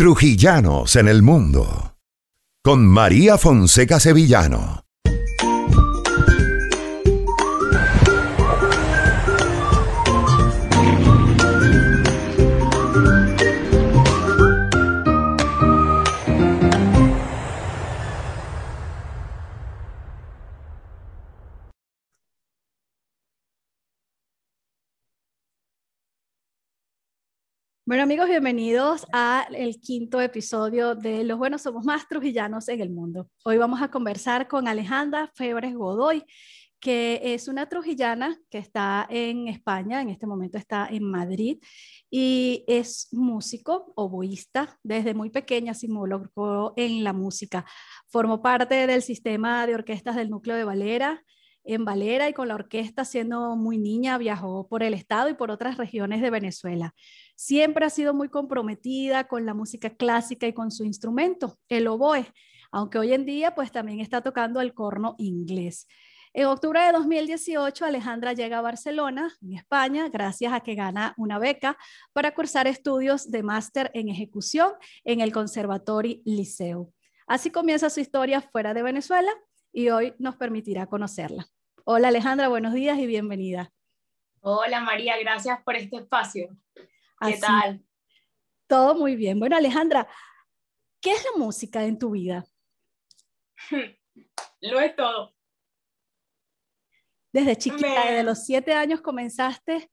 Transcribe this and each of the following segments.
Trujillanos en el mundo. Con María Fonseca Sevillano. Bueno amigos, bienvenidos al quinto episodio de Los Buenos Somos Más Trujillanos en el Mundo. Hoy vamos a conversar con Alejandra Febres Godoy, que es una trujillana que está en España, en este momento está en Madrid, y es músico, oboísta, desde muy pequeña se involucró en la música. Formó parte del sistema de orquestas del núcleo de Valera, en Valera y con la orquesta siendo muy niña viajó por el estado y por otras regiones de Venezuela. Siempre ha sido muy comprometida con la música clásica y con su instrumento, el oboe, aunque hoy en día pues también está tocando el corno inglés. En octubre de 2018, Alejandra llega a Barcelona, en España, gracias a que gana una beca para cursar estudios de máster en ejecución en el Conservatorio Liceo. Así comienza su historia fuera de Venezuela y hoy nos permitirá conocerla. Hola Alejandra, buenos días y bienvenida. Hola María, gracias por este espacio. ¿Qué tal? Todo muy bien. Bueno Alejandra, ¿qué es la música en tu vida? Lo es todo. Desde chiquita, desde los siete años comenzaste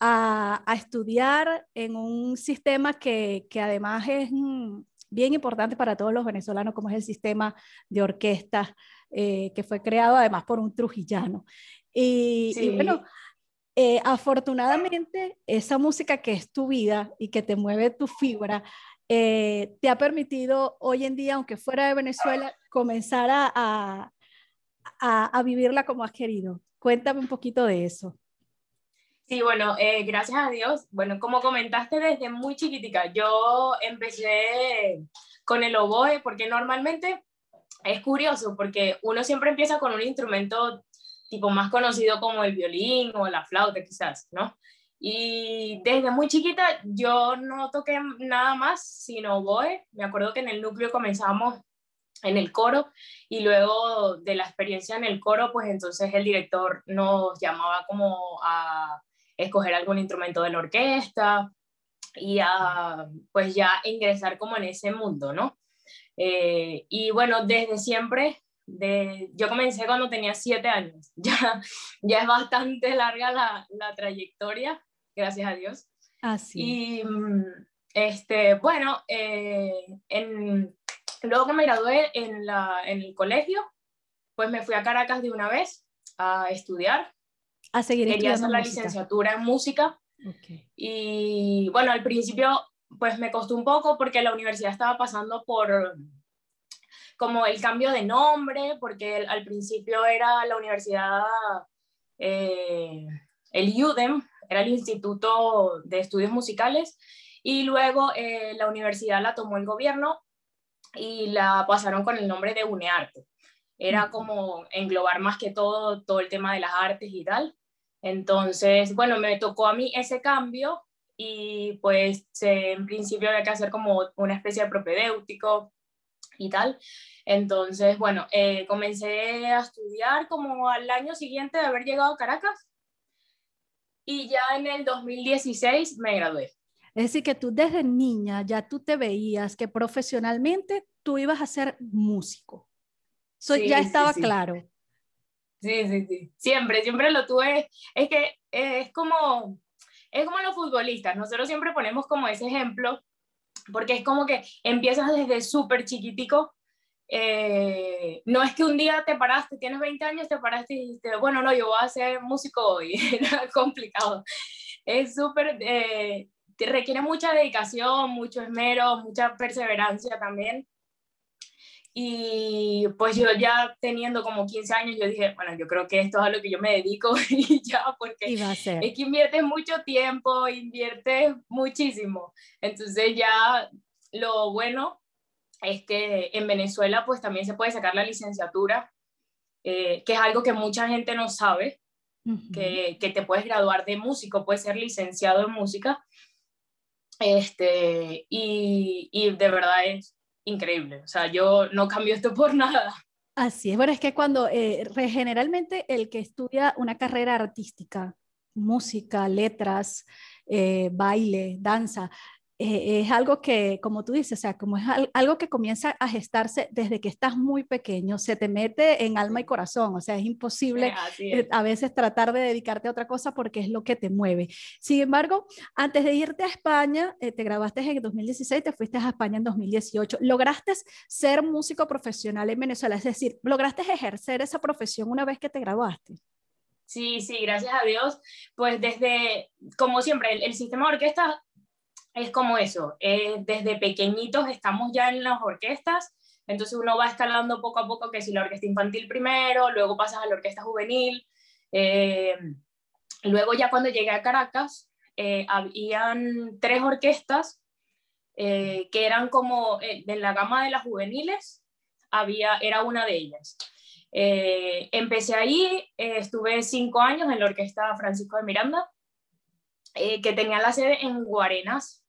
a, estudiar en un sistema que, que además es mm, bien importante para todos los venezolanos, como es el sistema de orquestas eh, que fue creado además por un trujillano. Y, bueno, eh, afortunadamente esa música que es tu vida y que te mueve tu fibra, eh, te ha permitido hoy en día, aunque fuera de Venezuela, comenzar a, a, a, vivirla como has querido. Cuéntame un poquito de eso. Sí, bueno, gracias a Dios. Bueno, como comentaste desde muy chiquitica, yo empecé con el oboe porque normalmente es curioso porque uno siempre empieza con un instrumento tipo más conocido como el violín o la flauta quizás, ¿no? Y desde muy chiquita yo no toqué nada más sino oboe. Me acuerdo que en el núcleo comenzamos en el coro y luego de la experiencia en el coro, pues entonces el director nos llamaba como a escoger algún instrumento de la orquesta y a pues ya ingresar como en ese mundo, ¿no? Eh, y bueno, desde siempre, de, yo comencé cuando tenía siete años, ya, ya es bastante larga la, la trayectoria, gracias a Dios. Así. y mm, este, bueno, eh, en, luego que me gradué en, la, en el colegio, pues me fui a Caracas de una vez a estudiar. A seguir Quería hacer la licenciatura en música. Okay. Y bueno, al principio pues me costó un poco porque la universidad estaba pasando por como el cambio de nombre, porque al principio era la universidad, eh, el UDEM, era el Instituto de Estudios Musicales, y luego eh, la universidad la tomó el gobierno y la pasaron con el nombre de UNEARTE. Era como englobar más que todo todo el tema de las artes y tal. Entonces, bueno, me tocó a mí ese cambio y pues en principio había que hacer como una especie de propedéutico y tal. Entonces, bueno, eh, comencé a estudiar como al año siguiente de haber llegado a Caracas y ya en el 2016 me gradué. Es decir, que tú desde niña ya tú te veías que profesionalmente tú ibas a ser músico. Eso ya estaba claro. Sí, sí, sí. Siempre, siempre lo tuve. Es que es como es como los futbolistas, nosotros siempre ponemos como ese ejemplo, porque es como que empiezas desde súper chiquitico, eh, no es que un día te paraste, tienes 20 años, te paraste y dijiste, bueno, no, yo voy a ser músico hoy, era complicado. Es súper, eh, requiere mucha dedicación, mucho esmero, mucha perseverancia también. Y pues yo ya teniendo como 15 años, yo dije, bueno, yo creo que esto es a lo que yo me dedico y ya, porque es que inviertes mucho tiempo, inviertes muchísimo. Entonces ya lo bueno es que en Venezuela pues también se puede sacar la licenciatura, eh, que es algo que mucha gente no sabe, que, que te puedes graduar de músico, puedes ser licenciado en música. Este, y, y de verdad es increíble. O sea, yo no cambio esto por nada. Así es, bueno, es que cuando eh, generalmente el que estudia una carrera artística, música, letras, eh, baile, danza, eh, es algo que, como tú dices, o sea, como es algo que comienza a gestarse desde que estás muy pequeño, se te mete en alma y corazón, o sea, es imposible eh, a veces tratar de dedicarte a otra cosa porque es lo que te mueve. Sin embargo, antes de irte a España, eh, te grabaste en 2016, te fuiste a España en 2018, lograste ser músico profesional en Venezuela, es decir, lograste ejercer esa profesión una vez que te graduaste. Sí, sí, gracias a Dios. Pues desde, como siempre, el, el sistema de orquesta es como eso, eh, desde pequeñitos estamos ya en las orquestas, entonces uno va escalando poco a poco, que si la orquesta infantil primero, luego pasas a la orquesta juvenil, eh, luego ya cuando llegué a Caracas, eh, habían tres orquestas que eran como de la gama de las juveniles, había, era una de ellas. empecé ahí, estuve cinco años en la orquesta Francisco de Miranda, que tenía la sede en Guarenas,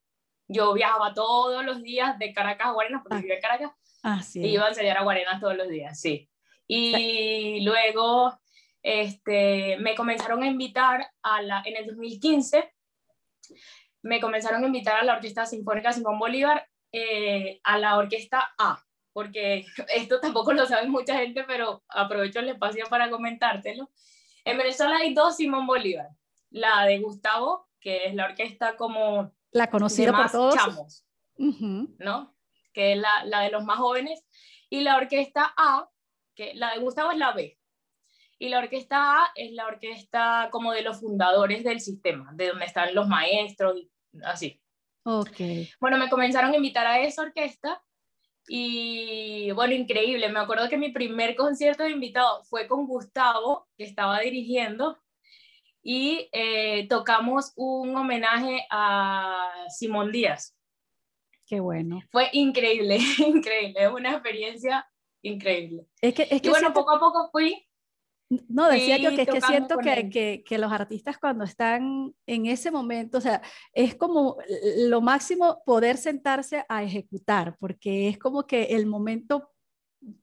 yo viajaba todos los días de Caracas a Guarenas, porque ah. vivía en Caracas, ah, y iba a enseñar a Guarenas todos los días, sí. Y luego este, me comenzaron a invitar a la, en el 2015, me comenzaron a invitar a la Orquesta Sinfónica Simón Bolívar, eh, a la Orquesta A, porque esto tampoco lo sabe mucha gente, pero aprovecho el espacio para comentártelo. En Venezuela hay dos Simón Bolívar, la de Gustavo, que es la orquesta como la conocida por todos. Chamos, ¿no? Que es la, la, de los más jóvenes. Y la orquesta A, que la de Gustavo es la B. Y la orquesta A es la orquesta como de los fundadores del sistema, de donde están los maestros y así. Ok. Bueno, me comenzaron a invitar a esa orquesta y bueno, increíble. Me acuerdo que mi primer concierto de invitado fue con Gustavo, que estaba dirigiendo, y eh, tocamos un homenaje a Simón Díaz. Qué bueno. Fue increíble, increíble, es una experiencia increíble. Es que, es que y bueno, poco a poco fui. No, decía yo que es que siento que, que, que, los artistas cuando están en ese momento, o sea, es como lo máximo poder sentarse a ejecutar, porque es como que el momento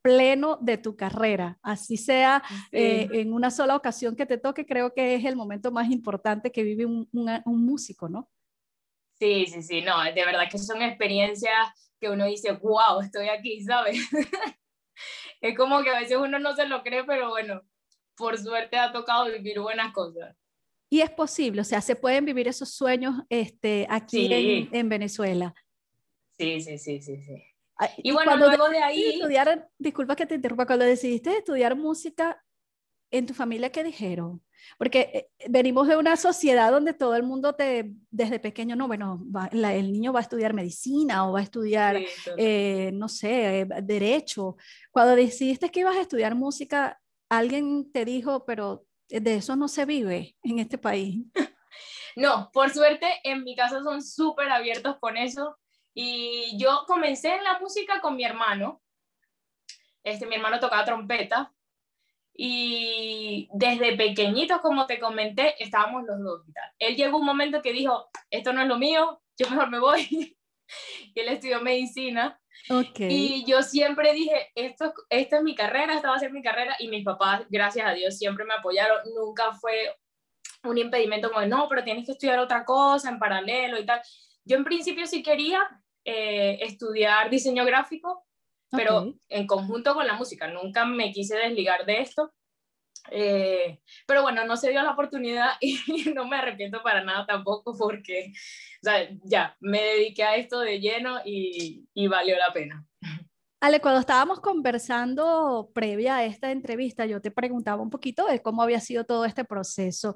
pleno de tu carrera, así sea eh, en una sola ocasión que te toque, creo que es el momento más importante que vive un, músico, ¿no? Sí, sí, sí, no, de verdad que son experiencias que uno dice, wow, estoy aquí, ¿sabes? es como que a veces uno no se lo cree, pero bueno, por suerte ha tocado vivir buenas cosas. Y es posible, o sea, se pueden vivir esos sueños este, aquí en, en Venezuela. Sí, sí, sí, sí, sí. Y, bueno, luego de ahí... Estudiar, disculpa que te interrumpa, cuando decidiste estudiar música, ¿en tu familia qué dijeron? Porque eh, venimos de una sociedad donde todo el mundo te, desde pequeño, no, bueno, el niño va a estudiar medicina o va a estudiar, eh, no sé, eh, derecho. Cuando decidiste que ibas a estudiar música, alguien te dijo, pero de eso no se vive en este país. No, por suerte en mi casa son súper abiertos con eso. Y yo comencé en la música con mi hermano. Este, mi hermano tocaba trompeta. Y desde pequeñitos, como te comenté, estábamos los dos Él llegó un momento que dijo, esto no es lo mío, yo mejor me voy. y él estudió medicina. Okay. Y yo siempre dije, esto, esta es mi carrera, esta va a ser mi carrera. Y mis papás, gracias a Dios, siempre me apoyaron. Nunca fue un impedimento como, no, pero tienes que estudiar otra cosa en paralelo y tal. Yo en principio sí quería, eh, estudiar diseño gráfico, pero en conjunto con la música. Nunca me quise desligar de esto. Eh, pero bueno, no se dio la oportunidad y no me arrepiento para nada tampoco porque ya me dediqué a esto de lleno y, y valió la pena. Ale, cuando estábamos conversando previa a esta entrevista, yo te preguntaba un poquito de cómo había sido todo este proceso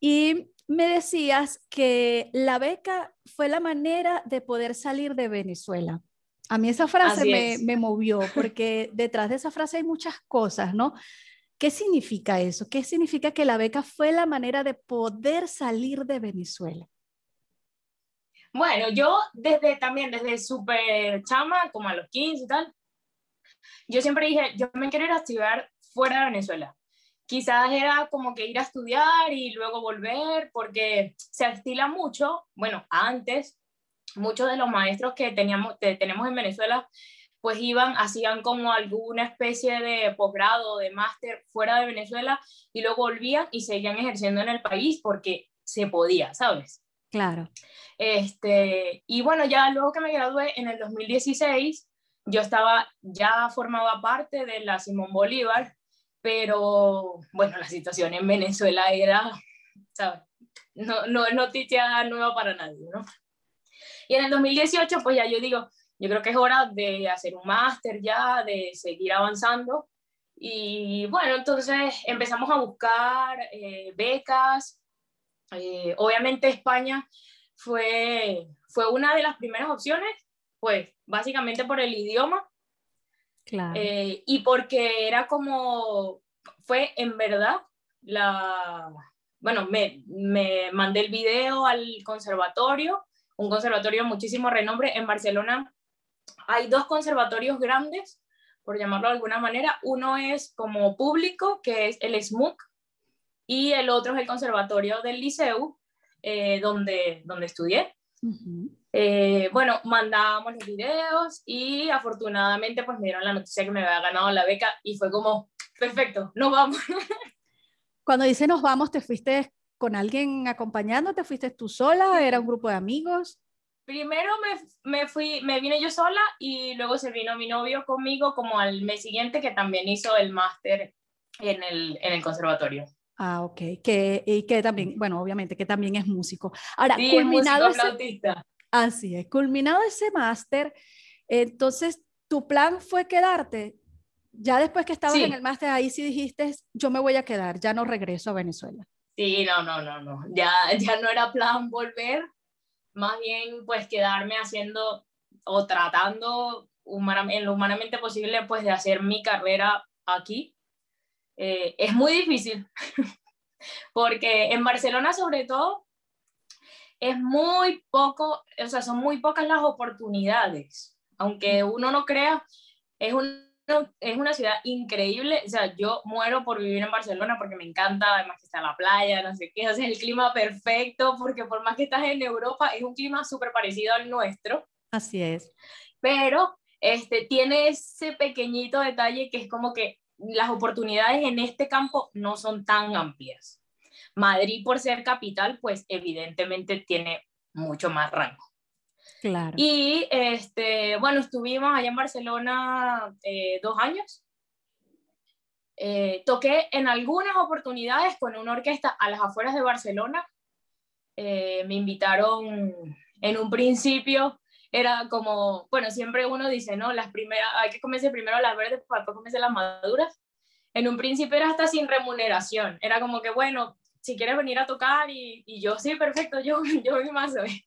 y me decías que la beca fue la manera de poder salir de Venezuela. A mí esa frase me, movió porque detrás de esa frase hay muchas cosas, ¿no? ¿Qué significa eso? ¿Qué significa que la beca fue la manera de poder salir de Venezuela? Bueno, yo desde también, desde súper chama, como a los 15 y tal, yo siempre dije, yo me quiero ir a estudiar fuera de Venezuela quizás era como que ir a estudiar y luego volver, porque se estila mucho, bueno, antes muchos de los maestros que teníamos, tenemos en Venezuela, pues iban, hacían como alguna especie de posgrado, de máster fuera de Venezuela y luego volvían y seguían ejerciendo en el país porque se podía, ¿sabes? Claro. Este, y bueno, ya luego que me gradué en el 2016, yo estaba, ya formaba parte de la Simón Bolívar, pero bueno, la situación en Venezuela era, ¿sabes? No, no es noticia nueva para nadie, ¿no? Y en el 2018, pues ya yo digo, yo creo que es hora de hacer un máster ya, de seguir avanzando. Y bueno, entonces empezamos a buscar eh, becas. Eh, obviamente España fue, fue una de las primeras opciones, pues básicamente por el idioma. Claro. Eh, y porque era como, fue en verdad la, bueno, me, me mandé el video al conservatorio, un conservatorio de muchísimo renombre en Barcelona. Hay dos conservatorios grandes, por llamarlo de alguna manera. Uno es como público, que es el SMUC, y el otro es el conservatorio del Liceu, eh, donde, donde estudié. Eh, bueno, mandábamos los videos y afortunadamente pues me dieron la noticia que me había ganado la beca y fue como, perfecto, nos vamos. Cuando dice nos vamos, ¿te fuiste con alguien acompañando? ¿Te fuiste tú sola? ¿Era un grupo de amigos? Primero me, me, fui, me vine yo sola y luego se vino mi novio conmigo como al mes siguiente que también hizo el máster en el, en el conservatorio. Ah, ok. Que, y que también, bueno, obviamente que también es músico. Ahora, culminado ese, Así es, culminado ese máster, entonces tu plan fue quedarte ya después que estabas en el máster, ahí sí dijiste, yo me voy a quedar, ya no regreso a Venezuela. Sí, no, no, no, no, ya, ya no era plan volver, más bien pues quedarme haciendo o tratando en lo humanamente posible pues de hacer mi carrera aquí. Eh, es muy difícil, porque en Barcelona sobre todo es muy poco, o sea, son muy pocas las oportunidades, aunque uno no crea, es un es una ciudad increíble, o sea, yo muero por vivir en Barcelona porque me encanta, además que está la playa, no sé qué, es el clima perfecto, porque por más que estás en Europa, es un clima súper parecido al nuestro. Así es. Pero este, tiene ese pequeñito detalle que es como que las oportunidades en este campo no son tan amplias. Madrid, por ser capital, pues evidentemente tiene mucho más rango. Claro. Y este, bueno, estuvimos allá en Barcelona eh, dos años. Eh, toqué en algunas oportunidades con una orquesta a las afueras de Barcelona. Eh, me invitaron en un principio, era como, bueno, siempre uno dice, ¿no? Las primeras, hay que comerse primero las verdes para después comerse las maduras. En un principio era hasta sin remuneración, era como que, bueno, si quieres venir a tocar y, y yo, sí, perfecto, yo, yo más hoy.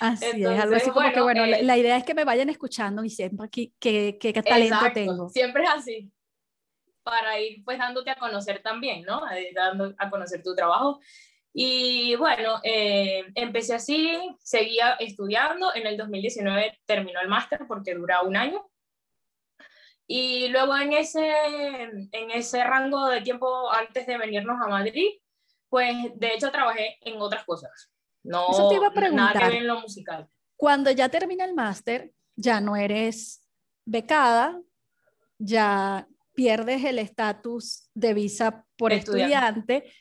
Así es, algo así como que, bueno, eh la, idea es que me vayan escuchando y siempre qué, qué, qué talento tengo. Siempre es así, para ir pues dándote a conocer también, ¿no? Dando a conocer tu trabajo. Y bueno, eh, empecé así, seguía estudiando, en el 2019 terminó el máster porque dura un año. Y luego en ese, en ese rango de tiempo antes de venirnos a Madrid, pues de hecho trabajé en otras cosas. No, Eso te iba a preguntar. Nada que ver en lo musical. Cuando ya termina el máster, ya no eres becada, ya pierdes el estatus de visa por estudiante.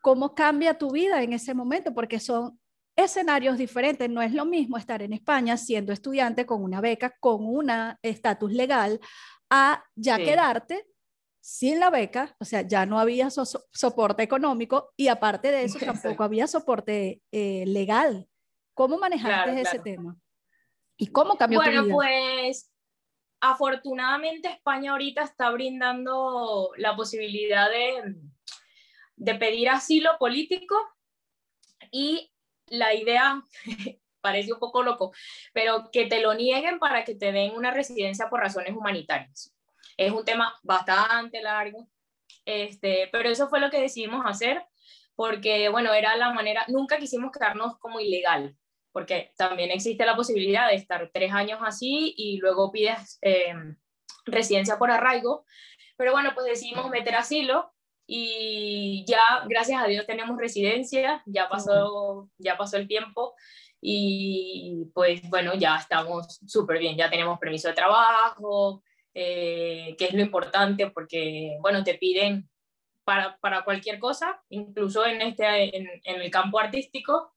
¿Cómo cambia tu vida en ese momento? Porque son escenarios diferentes. No es lo mismo estar en España siendo estudiante con una beca, con un estatus legal, a ya quedarte sin la beca, o sea, ya no había soporte económico y aparte de eso tampoco había soporte eh, legal. ¿Cómo manejaste ese tema? ¿Y cómo cambió bueno, tu vida? pues afortunadamente España ahorita está brindando la posibilidad de, de pedir asilo político y la idea parece un poco loco, pero que te lo nieguen para que te den una residencia por razones humanitarias. Es un tema bastante largo, este, pero eso fue lo que decidimos hacer porque, bueno, era la manera, nunca quisimos quedarnos como ilegal, porque también existe la posibilidad de estar tres años así y luego pides eh, residencia por arraigo, pero bueno, pues decidimos meter asilo y ya, gracias a Dios, tenemos residencia, ya pasó, ya pasó el tiempo y pues bueno, ya estamos súper bien, ya tenemos permiso de trabajo, eh, que es lo importante porque, bueno, te piden para, para cualquier cosa, incluso en, este, en, en, el campo artístico,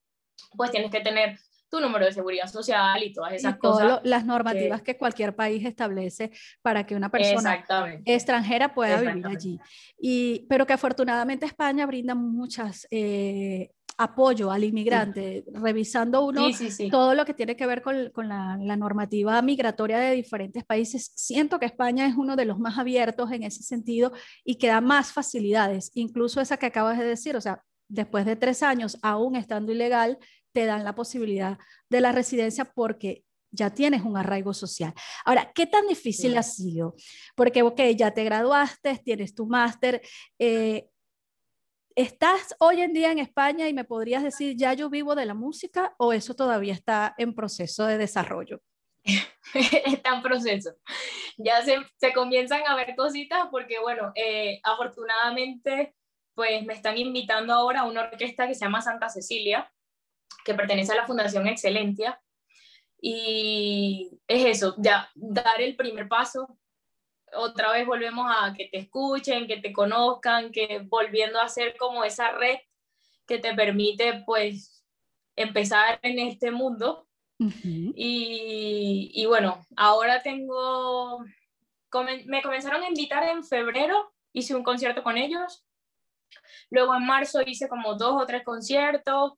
pues tienes que tener tu número de seguridad social y todas esas cosas. las normativas que, cualquier país establece para que una persona extranjera pueda vivir allí. Y, pero que afortunadamente España brinda muchas eh, apoyo al inmigrante, revisando uno todo lo que tiene que ver con, con la, la, normativa migratoria de diferentes países. Siento que España es uno de los más abiertos en ese sentido y que da más facilidades, incluso esa que acabas de decir, o sea, después de tres años, aún estando ilegal, te dan la posibilidad de la residencia porque ya tienes un arraigo social. Ahora, ¿qué tan difícil ha sido? Porque, ok, ya te graduaste, tienes tu máster, eh, ¿Estás hoy en día en España y me podrías decir, ya yo vivo de la música o eso todavía está en proceso de desarrollo? está en proceso. Ya se, comienzan a ver cositas porque, bueno, eh, afortunadamente, pues me están invitando ahora a una orquesta que se llama Santa Cecilia, que pertenece a la Fundación Excelentia. Y es eso, ya dar el primer paso, otra vez volvemos a que te escuchen, que te conozcan, que volviendo a ser como esa red que te permite pues empezar en este mundo. y, y, bueno, ahora tengo, me comenzaron a invitar en febrero, hice un concierto con ellos, luego en marzo hice como dos o tres conciertos,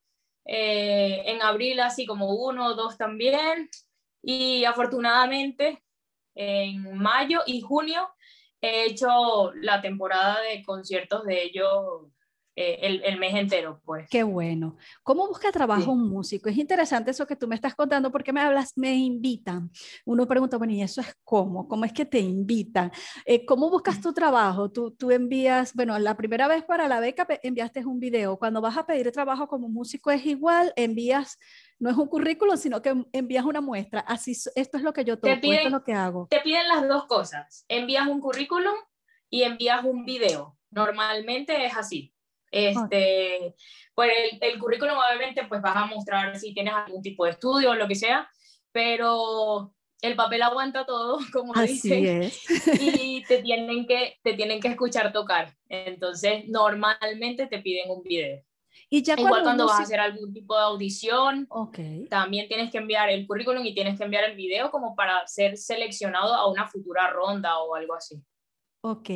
eh, en abril así como uno o dos también, y afortunadamente en mayo y junio he hecho la temporada de conciertos de ellos eh, el, el, mes entero, pues. Qué bueno. ¿Cómo busca trabajo un músico? Es interesante eso que tú me estás contando porque me hablas, me invitan. Uno pregunta, bueno, ¿y eso es cómo? ¿Cómo es que te invitan? Eh, ¿Cómo buscas tu trabajo? Tú, tú envías, bueno, la primera vez para la beca enviaste un video. Cuando vas a pedir trabajo como músico es igual, envías no es un currículum, sino que envías una muestra. Así, esto es lo que yo toco, esto es lo que hago. Te piden las dos cosas. Envías un currículum y envías un video. Normalmente es así. Este, pues el, el, currículum obviamente pues vas a mostrar si tienes algún tipo de estudio o lo que sea, pero el papel aguanta todo, como Así dicen, es. y te tienen, que, te tienen que escuchar tocar. Entonces, normalmente te piden un video. Y ya Igual cuando, vas a hacer algún tipo de audición, okay. también tienes que enviar el currículum y tienes que enviar el video como para ser seleccionado a una futura ronda o algo así. Ok,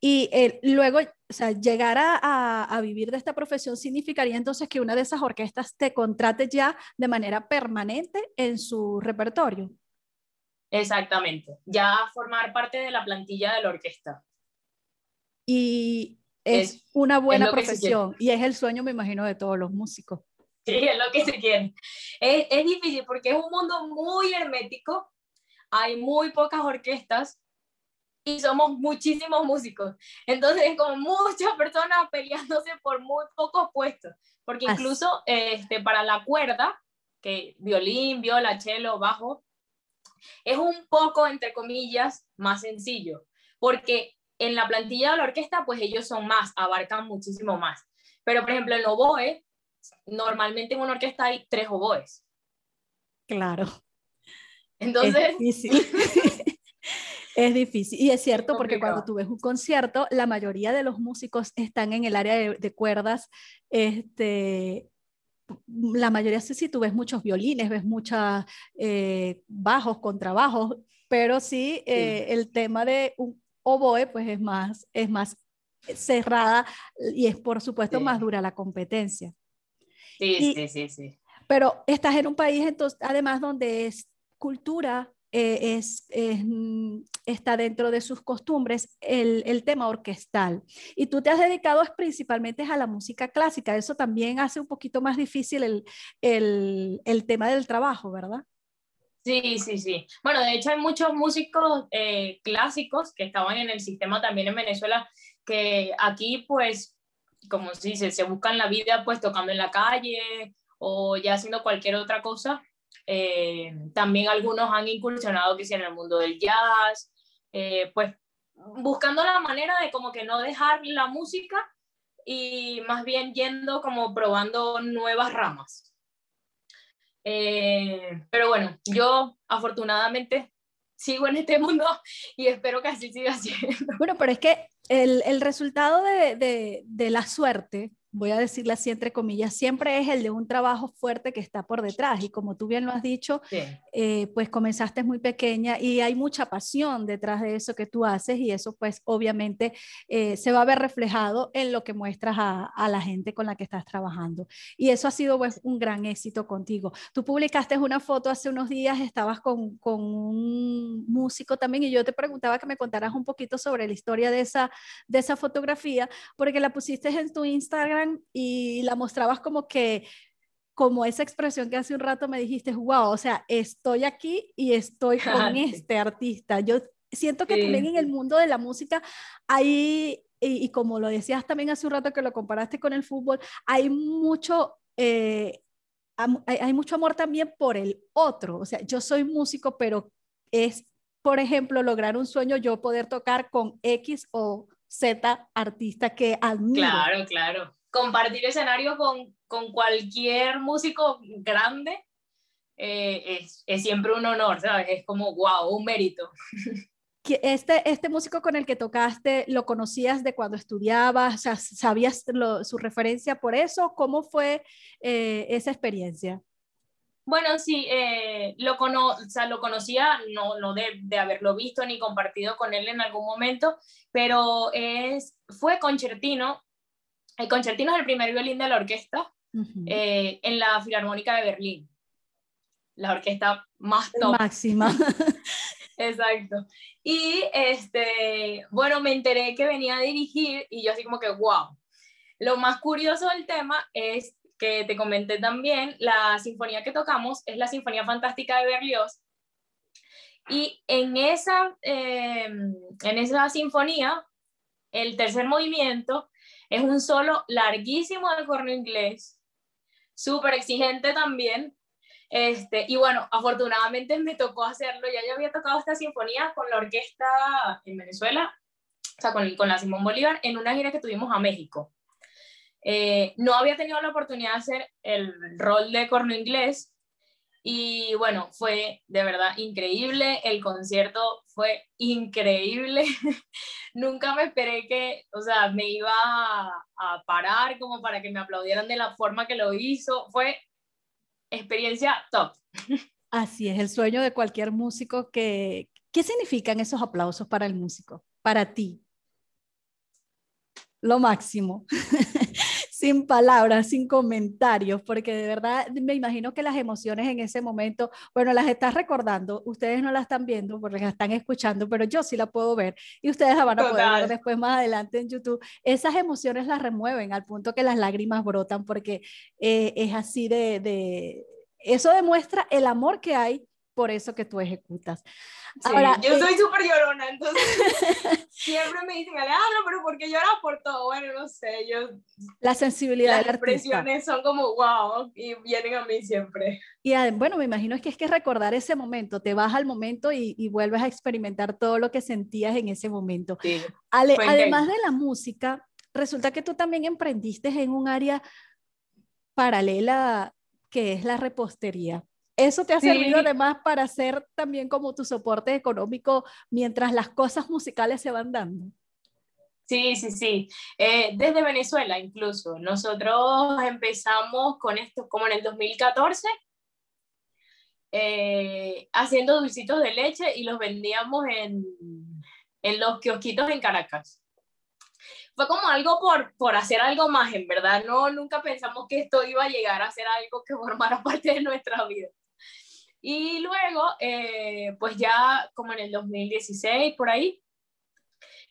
y eh, luego, o sea, llegar a, a, vivir de esta profesión significaría entonces que una de esas orquestas te contrate ya de manera permanente en su repertorio. Exactamente, ya formar parte de la plantilla de la orquesta. Y es, una buena profesión y es el sueño, me imagino, de todos los músicos. Sí, es lo que se quiere. Es, es difícil porque es un mundo muy hermético, hay muy pocas orquestas y somos muchísimos músicos. Entonces, como muchas personas peleándose por muy pocos puestos, porque incluso este, para la cuerda, que violín, viola, cello, bajo, es un poco, entre comillas, más sencillo, porque en la plantilla de la orquesta, pues ellos son más, abarcan muchísimo más. Pero, por ejemplo, en oboe, normalmente en una orquesta hay tres oboes. Claro. Entonces... Es difícil. es difícil. Y es cierto porque cuando tú ves un concierto, la mayoría de los músicos están en el área de, cuerdas. Este, la mayoría, si tú ves muchos violines, ves muchos eh, bajos, contrabajos, pero sí, eh, el tema de un oboe pues es más, es más cerrada y es por supuesto más dura la competencia. Sí, sí, sí, sí. Pero estás en un país entonces, además donde es cultura, eh, es, mm, está dentro de sus costumbres el, el, tema orquestal. Y tú te has dedicado principalmente a la música clásica. Eso también hace un poquito más difícil el, el, el tema del trabajo, ¿verdad? Sí, sí, sí. Bueno, de hecho hay muchos músicos eh, clásicos que estaban en el sistema también en Venezuela, que aquí pues, como se dice, se buscan la vida pues tocando en la calle o ya haciendo cualquier otra cosa. Eh, también algunos han incursionado que en el mundo del jazz, eh, pues buscando la manera de como que no dejar la música y más bien yendo como probando nuevas ramas. Eh, pero bueno, yo afortunadamente sigo en este mundo y espero que así siga siendo. Bueno, pero es que el, el resultado de, de, de, la suerte voy a decirle así entre comillas, siempre es el de un trabajo fuerte que está por detrás. Y como tú bien lo has dicho, eh, pues comenzaste muy pequeña y hay mucha pasión detrás de eso que tú haces y eso pues obviamente eh, se va a ver reflejado en lo que muestras a, a, la gente con la que estás trabajando. Y eso ha sido pues un gran éxito contigo. Tú publicaste una foto hace unos días, estabas con, con un músico también y yo te preguntaba que me contaras un poquito sobre la historia de esa, de esa fotografía, porque la pusiste en tu Instagram y la mostrabas como que, como esa expresión que hace un rato me dijiste, wow, o sea, estoy aquí y estoy con este artista. Yo siento que también en el mundo de la música hay, y, como lo decías también hace un rato que lo comparaste con el fútbol, hay mucho... Eh, hay, hay mucho amor también por el otro, o sea, yo soy músico, pero es, por ejemplo, lograr un sueño, yo poder tocar con X o Z artista que admiro. Claro, claro compartir escenario con, con cualquier músico grande eh, es, es, siempre un honor, ¿sabes? Es como, wow, un mérito. Este, este músico con el que tocaste, ¿lo conocías de cuando estudiabas? O sea, ¿Sabías lo, su referencia por eso? ¿Cómo fue eh, esa experiencia? Bueno, sí, eh, lo, cono o sea, lo conocía, no, no de, de, haberlo visto ni compartido con él en algún momento, pero es, fue concertino el concertino es el primer violín de la orquesta eh, en la Filarmónica de Berlín. La orquesta más top. Máxima. Exacto. Y este, bueno, me enteré que venía a dirigir y yo así como que, wow. Lo más curioso del tema es que te comenté también, la sinfonía que tocamos es la Sinfonía Fantástica de Berlioz. Y en esa, eh, en esa sinfonía, el tercer movimiento es un solo larguísimo de corno inglés, súper exigente también. Este, y bueno, afortunadamente me tocó hacerlo. Ya yo había tocado esta sinfonía con la orquesta en Venezuela, o sea, con, con la Simón Bolívar, en una gira que tuvimos a México. Eh, no había tenido la oportunidad de hacer el rol de corno inglés, y bueno, fue de verdad increíble, el concierto fue increíble. Nunca me esperé que, o sea, me iba a, parar como para que me aplaudieran de la forma que lo hizo. Fue experiencia top. Así es, el sueño de cualquier músico que... ¿Qué significan esos aplausos para el músico? Para ti. Lo máximo. sin palabras, sin comentarios, porque de verdad me imagino que las emociones en ese momento, bueno, las estás recordando, ustedes no las están viendo porque las están escuchando, pero yo sí la puedo ver y ustedes la van a poder ver después más adelante en YouTube. Esas emociones las remueven al punto que las lágrimas brotan porque eh, es así de, de, eso demuestra el amor que hay por eso que tú ejecutas. Ahora, yo eh, soy súper llorona, entonces siempre me dicen, Alejandro, pero ¿por qué lloras por todo? Bueno, no sé, yo... La sensibilidad Las expresiones son como wow y vienen a mí siempre. Y bueno, me imagino es que es que recordar ese momento, te vas al momento y, y vuelves a experimentar todo lo que sentías en ese momento. Sí, además de la música, resulta que tú también emprendiste en un área paralela que es la repostería. Eso te ha servido además para ser también como tu soporte económico mientras las cosas musicales se van dando. Sí, sí, sí. Eh, desde Venezuela incluso. Nosotros empezamos con esto como en el 2014, eh, haciendo dulcitos de leche y los vendíamos en, en los kiosquitos en Caracas. Fue como algo por, por hacer algo más, en verdad. No, nunca pensamos que esto iba a llegar a ser algo que formara parte de nuestra vida. Y luego, eh, pues ya como en el 2016, por ahí,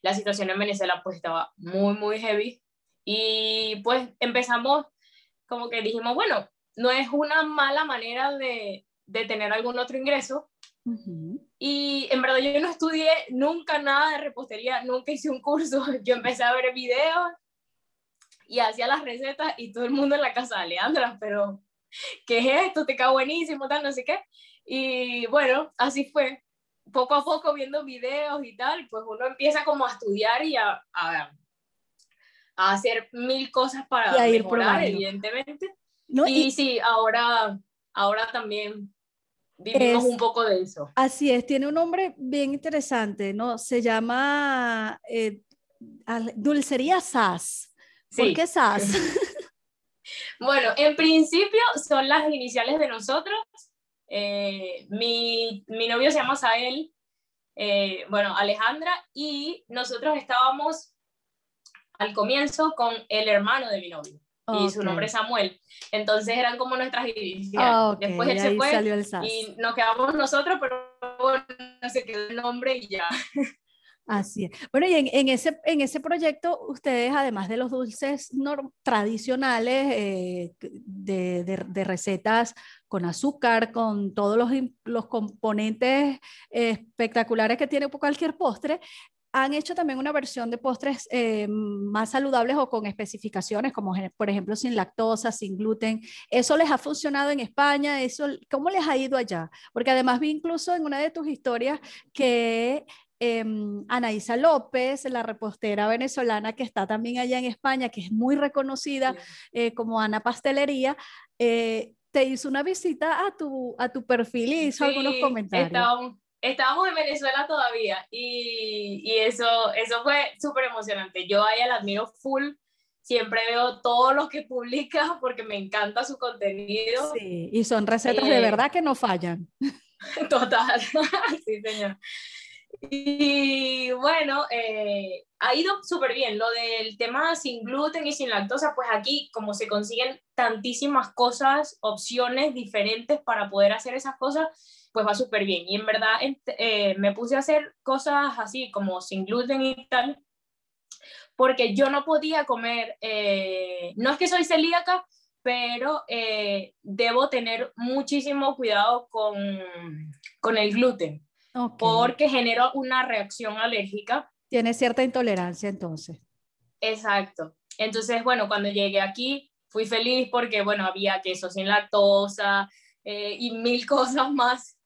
la situación en Venezuela pues estaba muy, muy heavy. Y pues empezamos, como que dijimos, bueno, no es una mala manera de, de tener algún otro ingreso. Y en verdad yo no estudié nunca nada de repostería, nunca hice un curso. Yo empecé a ver videos y hacía las recetas y todo el mundo en la casa, Leandra, pero ¿qué es esto? Te queda buenísimo, tal, no sé qué. Y bueno, así fue. Poco a poco viendo videos y tal, pues uno empieza como a estudiar y a, a, hacer mil cosas para mejorar, evidentemente. y, sí, ahora ahora también vivimos un poco de eso. Así es, tiene un nombre bien interesante, ¿no? Se llama eh, Dulcería SAS. ¿Por qué SAS? bueno, en principio son las iniciales de nosotros. Eh, mi, mi, novio se llama Sael, eh, bueno, Alejandra, y nosotros estábamos al comienzo con el hermano de mi novio y su nombre es Samuel. Entonces eran como nuestras iniciales. Ah, Después él se fue y nos quedamos nosotros, pero bueno, se quedó el nombre y ya. Así es. Bueno, y en, ese, en ese proyecto, ustedes, además de los dulces tradicionales, eh, de, de, recetas con azúcar, con todos los, los componentes espectaculares que tiene cualquier postre, han hecho también una versión de postres eh, más saludables o con especificaciones, como por ejemplo sin lactosa, sin gluten. ¿Eso les ha funcionado en España? ¿Eso, ¿Cómo les ha ido allá? Porque además vi incluso en una de tus historias que eh, Anaísa López, la repostera venezolana que está también allá en España, que es muy reconocida eh, como Ana Pastelería, eh, te hizo una visita a tu, a tu perfil y hizo algunos comentarios estábamos en Venezuela todavía y, y eso, eso fue súper emocionante. Yo a ella la admiro full, siempre veo todo lo que publica porque me encanta su contenido. Sí, y son recetas de eh, verdad que no fallan. Total, sí señor. Y bueno, eh, ha ido súper bien. Lo del tema sin gluten y sin lactosa, pues aquí como se consiguen tantísimas cosas, opciones diferentes para poder hacer esas cosas, pues va súper bien. Y en verdad eh, me puse a hacer cosas así como sin gluten y tal, porque yo no podía comer, eh, no es que soy celíaca, pero debo tener muchísimo cuidado con, con el gluten, porque genero una reacción alérgica. Tiene cierta intolerancia entonces. Exacto. Entonces, bueno, cuando llegué aquí fui feliz porque, bueno, había queso sin lactosa y mil cosas más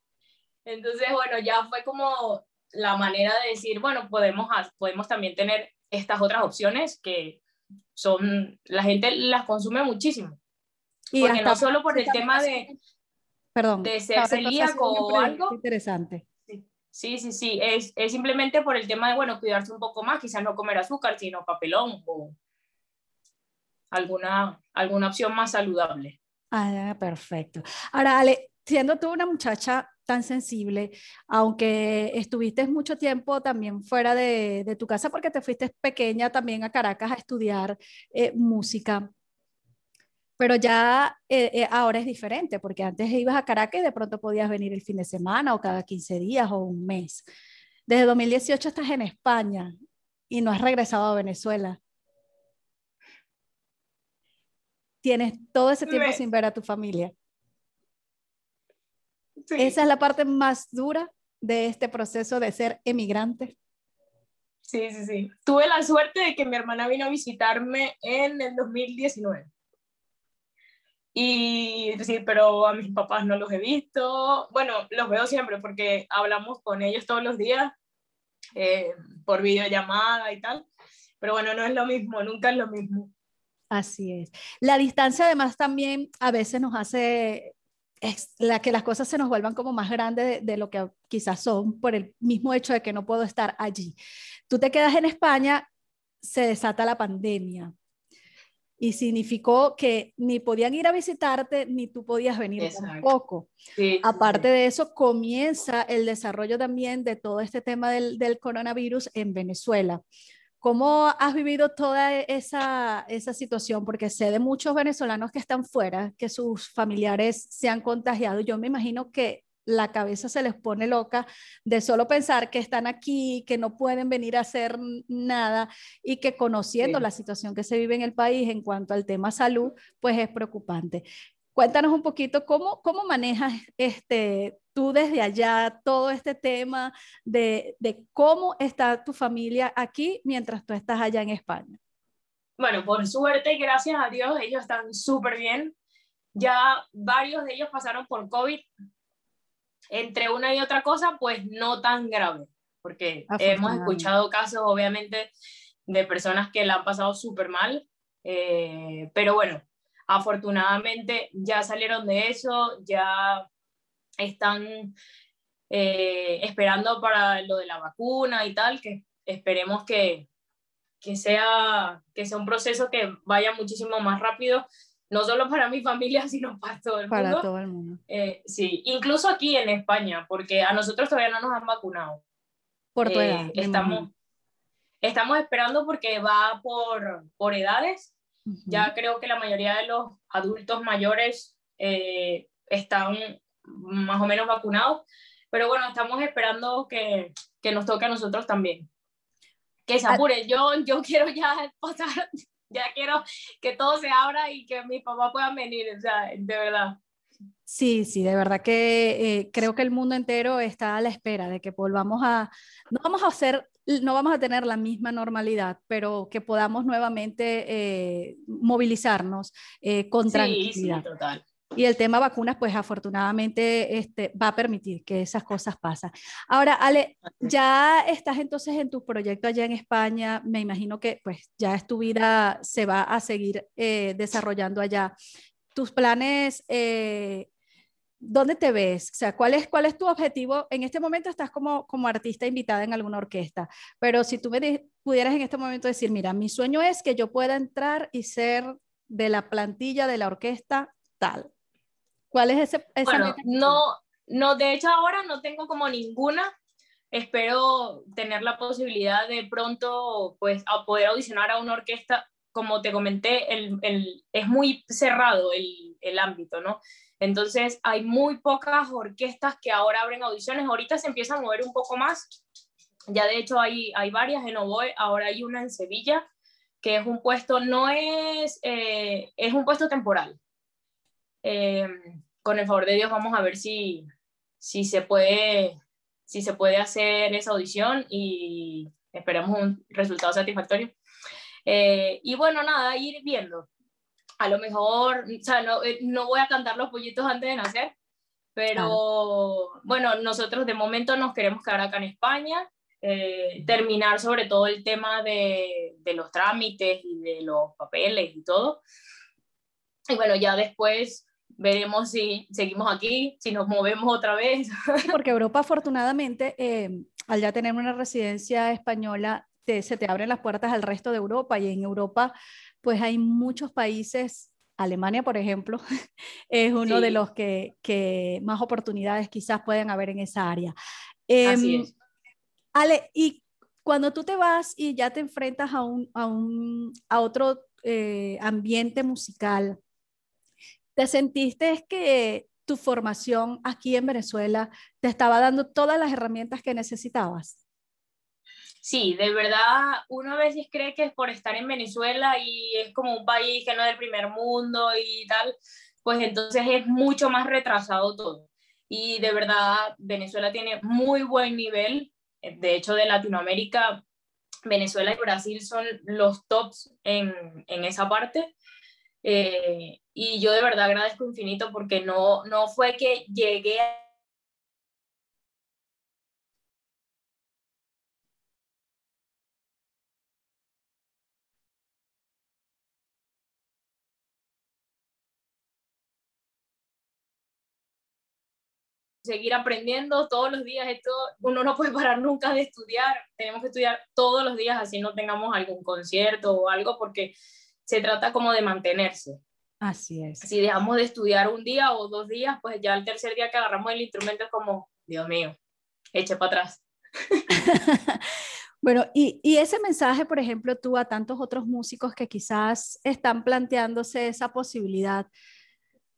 entonces, bueno, ya fue como la manera de decir, bueno, podemos, podemos también tener estas otras opciones que son, la gente las consume muchísimo. Y Porque no solo por el tema de, perdón, de ser celíaco o algo. Interesante. Sí, sí, sí, es, es, simplemente por el tema de, bueno, cuidarse un poco más, quizás no comer azúcar, sino papelón o alguna, alguna opción más saludable. Ah, perfecto. Ahora, Ale, siendo tú una muchacha tan sensible, aunque estuviste mucho tiempo también fuera de, tu casa porque te fuiste pequeña también a Caracas a estudiar eh, música. Pero ya eh, eh, ahora es diferente, porque antes ibas a Caracas y de pronto podías venir el fin de semana o cada 15 días o un mes. Desde 2018 estás en España y no has regresado a Venezuela. Tienes todo ese tiempo sin ver a tu familia. Esa es la parte más dura de este proceso de ser emigrante. Sí, sí, sí. Tuve la suerte de que mi hermana vino a visitarme en el 2019. Y sí, pero a mis papás no los he visto. Bueno, los veo siempre porque hablamos con ellos todos los días eh, por videollamada y tal. Pero bueno, no es lo mismo, nunca es lo mismo. Así es. La distancia además también a veces nos hace es la que las cosas se nos vuelvan como más grandes de, lo que quizás son por el mismo hecho de que no puedo estar allí. Tú te quedas en España, se desata la pandemia y significó que ni podían ir a visitarte ni tú podías venir tampoco. Aparte de eso, comienza el desarrollo también de todo este tema del, del coronavirus en Venezuela. ¿Cómo has vivido toda esa, esa situación? Porque sé de muchos venezolanos que están fuera, que sus familiares se han contagiado. Yo me imagino que la cabeza se les pone loca de solo pensar que están aquí, que no pueden venir a hacer nada y que conociendo la situación que se vive en el país en cuanto al tema salud, pues es preocupante. Cuéntanos un poquito cómo, cómo manejas este, tú desde allá todo este tema de, de cómo está tu familia aquí mientras tú estás allá en España. Bueno, por suerte y gracias a Dios, ellos están súper bien. Ya varios de ellos pasaron por COVID. Entre una y otra cosa, pues no tan grave, porque hemos escuchado casos, obviamente, de personas que la han pasado súper mal. Eh, pero bueno, afortunadamente ya salieron de eso, ya están eh, esperando para lo de la vacuna y tal, que esperemos que, que, sea, que sea un proceso que vaya muchísimo más rápido, no solo para mi familia, sino para todo el mundo. Para todo el mundo. Eh, sí, incluso aquí en España, porque a nosotros todavía no nos han vacunado. Por tu edad. Eh, estamos, estamos esperando porque va por, por edades. Ya creo que la mayoría de los adultos mayores eh, están más o menos vacunados, pero bueno, estamos esperando que, que nos toque a nosotros también. Que se apure, yo, yo quiero ya pasar, ya quiero que todo se abra y que mi papá puedan venir, o sea, de verdad. Sí, sí, de verdad que eh, creo que el mundo entero está a la espera de que volvamos a, no vamos a hacer, no vamos a tener la misma normalidad, pero que podamos nuevamente eh, movilizarnos eh, con tranquilidad. Sí, total. Y el tema vacunas, pues afortunadamente este, va a permitir que esas cosas pasen. Ahora, Ale, ya estás entonces en tu proyecto allá en España, me imagino que pues ya es tu vida, se va a seguir desarrollando allá. Tus planes ¿dónde te ves? O sea, ¿cuál es, tu objetivo? En este momento estás como, como artista invitada en alguna orquesta, pero si tú me pudieras en este momento decir, mira, mi sueño es que yo pueda entrar y ser de la plantilla de la orquesta tal. ¿Cuál es ese? bueno, no, no, de hecho ahora no tengo como ninguna. Espero tener la posibilidad de pronto, pues, a poder audicionar a una orquesta. Como te comenté, el, el, es muy cerrado el, el ámbito, ¿no? Entonces, hay muy pocas orquestas que ahora abren audiciones. Ahorita se empieza a mover un poco más. Ya de hecho hay, hay varias en Oboe, ahora hay una en Sevilla, que es un puesto, no es, eh, es un puesto temporal. Eh, con el favor de Dios vamos a ver si, si, se puede, si se puede hacer esa audición y esperemos un resultado satisfactorio. Eh, y bueno, nada, ir viendo a lo mejor, o sea, no, eh, no voy a cantar los pollitos antes de nacer, pero bueno, nosotros de momento nos queremos quedar acá en España, eh, terminar sobre todo el tema de, de, los trámites y de los papeles y todo. Y bueno, ya después veremos si seguimos aquí, si nos movemos otra vez. Porque Europa afortunadamente, eh, al ya tener una residencia española, se te abren las puertas al resto de Europa y en Europa pues hay muchos países, Alemania por ejemplo, es uno de los que, que, más oportunidades quizás pueden haber en esa área. Así em, es. Ale, y cuando tú te vas y ya te enfrentas a, un, a, un, a otro eh, ambiente musical, ¿te sentiste que tu formación aquí en Venezuela te estaba dando todas las herramientas que necesitabas? sí, de verdad, uno a veces cree que es por estar en Venezuela y es como un país que no es del primer mundo y tal, pues entonces es mucho más retrasado todo. Y de verdad, Venezuela tiene muy buen nivel. De hecho, de Latinoamérica, Venezuela y Brasil son los tops en, en esa parte. Eh, y yo de verdad agradezco infinito porque no, no fue que llegué a seguir aprendiendo todos los días. Esto, uno no puede parar nunca de estudiar. Tenemos que estudiar todos los días, así no tengamos algún concierto o algo, porque se trata como de mantenerse. Así es. Si dejamos de estudiar un día o dos días, pues ya el tercer día que agarramos el instrumento es como, Dios mío, eche para atrás. bueno, y, y, ese mensaje, por ejemplo, tú a tantos otros músicos que quizás están planteándose esa posibilidad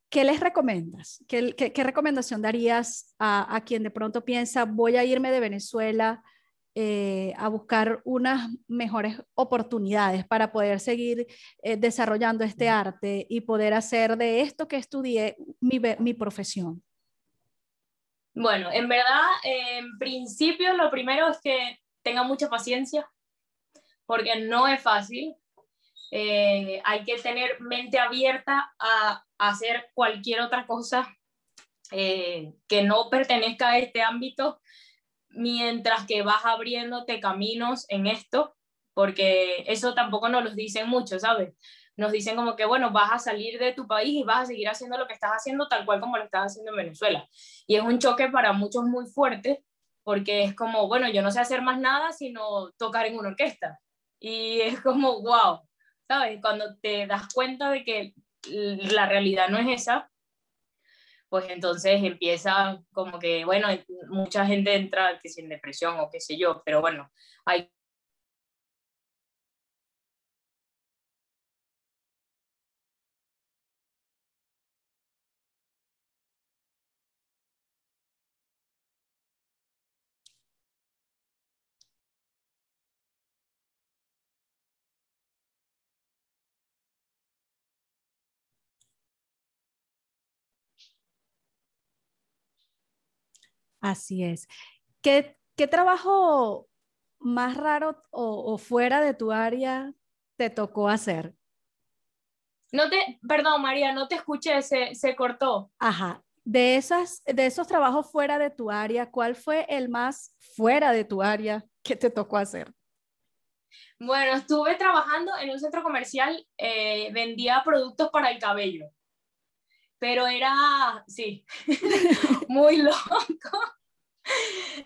¿qué les recomiendas? ¿Qué, qué, recomendación darías a, a, quien de pronto piensa, voy a irme de Venezuela eh, a buscar unas mejores oportunidades para poder seguir eh, desarrollando este arte y poder hacer de esto que estudié mi, mi profesión? Bueno, en verdad, en principio lo primero es que tenga mucha paciencia, porque no es fácil. Eh, hay que tener mente abierta a hacer cualquier otra cosa eh, que no pertenezca a este ámbito mientras que vas abriéndote caminos en esto, porque eso tampoco nos lo dicen mucho, ¿sabes? nos dicen como que, bueno, vas a salir de tu país y vas a seguir haciendo lo que estás haciendo tal cual como lo estás haciendo en Venezuela. Y es un choque para muchos muy fuerte porque es como, bueno, yo no sé hacer más nada sino tocar en una orquesta. Y es como, wow, ¿sabes? Cuando te das cuenta de que la realidad no es esa, pues entonces empieza como que, bueno, mucha gente entra que sin depresión o qué sé yo, pero bueno, hay Así es. ¿Qué, qué trabajo más raro o, fuera de tu área te tocó hacer? No te, perdón María, no te escuché, se, se cortó. Ajá. De, esas, de esos trabajos fuera de tu área, ¿cuál fue el más fuera de tu área que te tocó hacer? Bueno, estuve trabajando en un centro comercial, eh, vendía productos para el cabello pero era, sí, muy loco.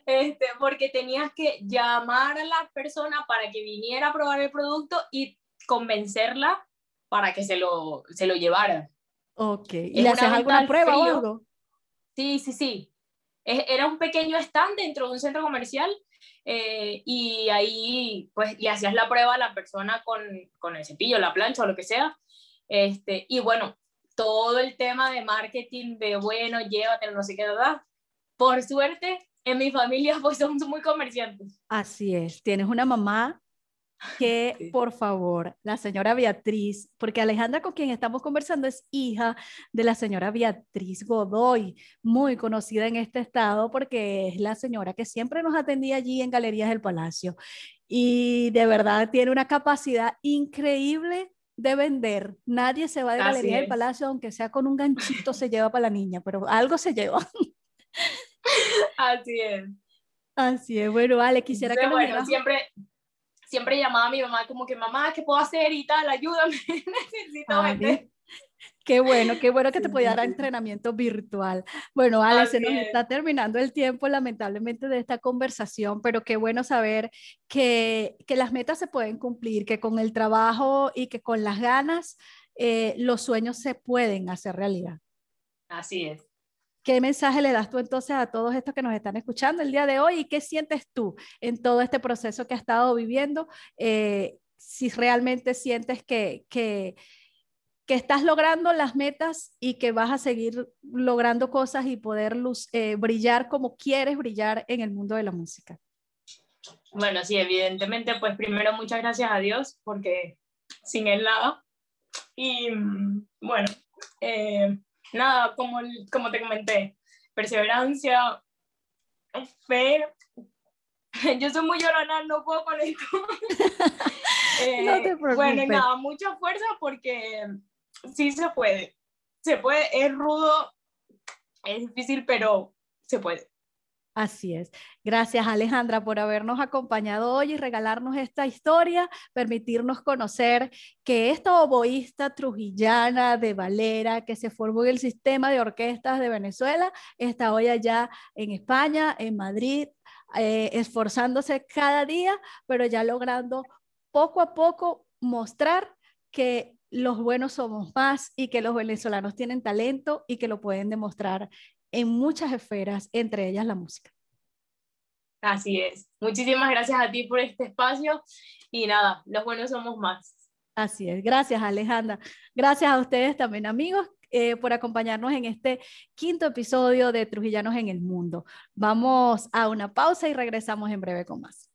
Este, porque tenías que llamar a la persona para que viniera a probar el producto y convencerla para que se lo, se lo llevara. Ok. ¿Y le hacías alguna prueba o algo? Sí, sí, sí. Era un pequeño stand dentro de un centro comercial eh, y ahí pues le hacías la prueba a la persona con, con el cepillo, la plancha o lo que sea. Este, y bueno, todo el tema de marketing, de bueno, llévatelo, no sé qué, ¿verdad? Por suerte, en mi familia pues somos muy comerciantes. Así es, tienes una mamá que, por favor, la señora Beatriz, porque Alejandra con quien estamos conversando es hija de la señora Beatriz Godoy, muy conocida en este estado porque es la señora que siempre nos atendía allí en Galerías del Palacio. Y de verdad tiene una capacidad increíble de vender. Nadie se va de Galería del Palacio, aunque sea con un ganchito, se lleva para la niña, pero algo se lleva. Así es. Así es. Bueno, Ale, quisiera que bueno, siempre, siempre llamaba a mi mamá como que, mamá, ¿qué puedo hacer y tal? Ayúdame, necesito vender. Qué bueno, qué bueno que te podía dar entrenamiento virtual. Bueno, Ale, se nos está terminando el tiempo, lamentablemente, de esta conversación, pero qué bueno saber que, que las metas se pueden cumplir, que con el trabajo y que con las ganas eh, los sueños se pueden hacer realidad. Así es. ¿Qué mensaje le das tú entonces a todos estos que nos están escuchando el día de hoy y qué sientes tú en todo este proceso que has estado viviendo? Eh, si realmente sientes que, que que estás logrando las metas y que vas a seguir logrando cosas y poder eh, brillar como quieres brillar en el mundo de la música. Bueno, sí, evidentemente, pues primero muchas gracias a Dios porque sin él nada. Y mm, bueno, eh, nada, como, como te comenté, perseverancia, fe. Yo soy muy llorona, no puedo con esto. no te preocupes. Bueno, nada, mucha fuerza porque sí se puede. Se puede, es rudo, es difícil, pero se puede. Así es. Gracias Alejandra por habernos acompañado hoy y regalarnos esta historia, permitirnos conocer que esta oboísta trujillana de Valera que se formó en el sistema de orquestas de Venezuela está hoy allá en España, en Madrid, eh, esforzándose cada día, pero ya logrando poco a poco mostrar que los buenos somos más y que los venezolanos tienen talento y que lo pueden demostrar en muchas esferas, entre ellas la música. Así es. Muchísimas gracias a ti por este espacio y nada, los buenos somos más. Así es. Gracias, Alejandra. Gracias a ustedes también, amigos, eh, por acompañarnos en este quinto episodio de Trujillanos en el Mundo. Vamos a una pausa y regresamos en breve con más.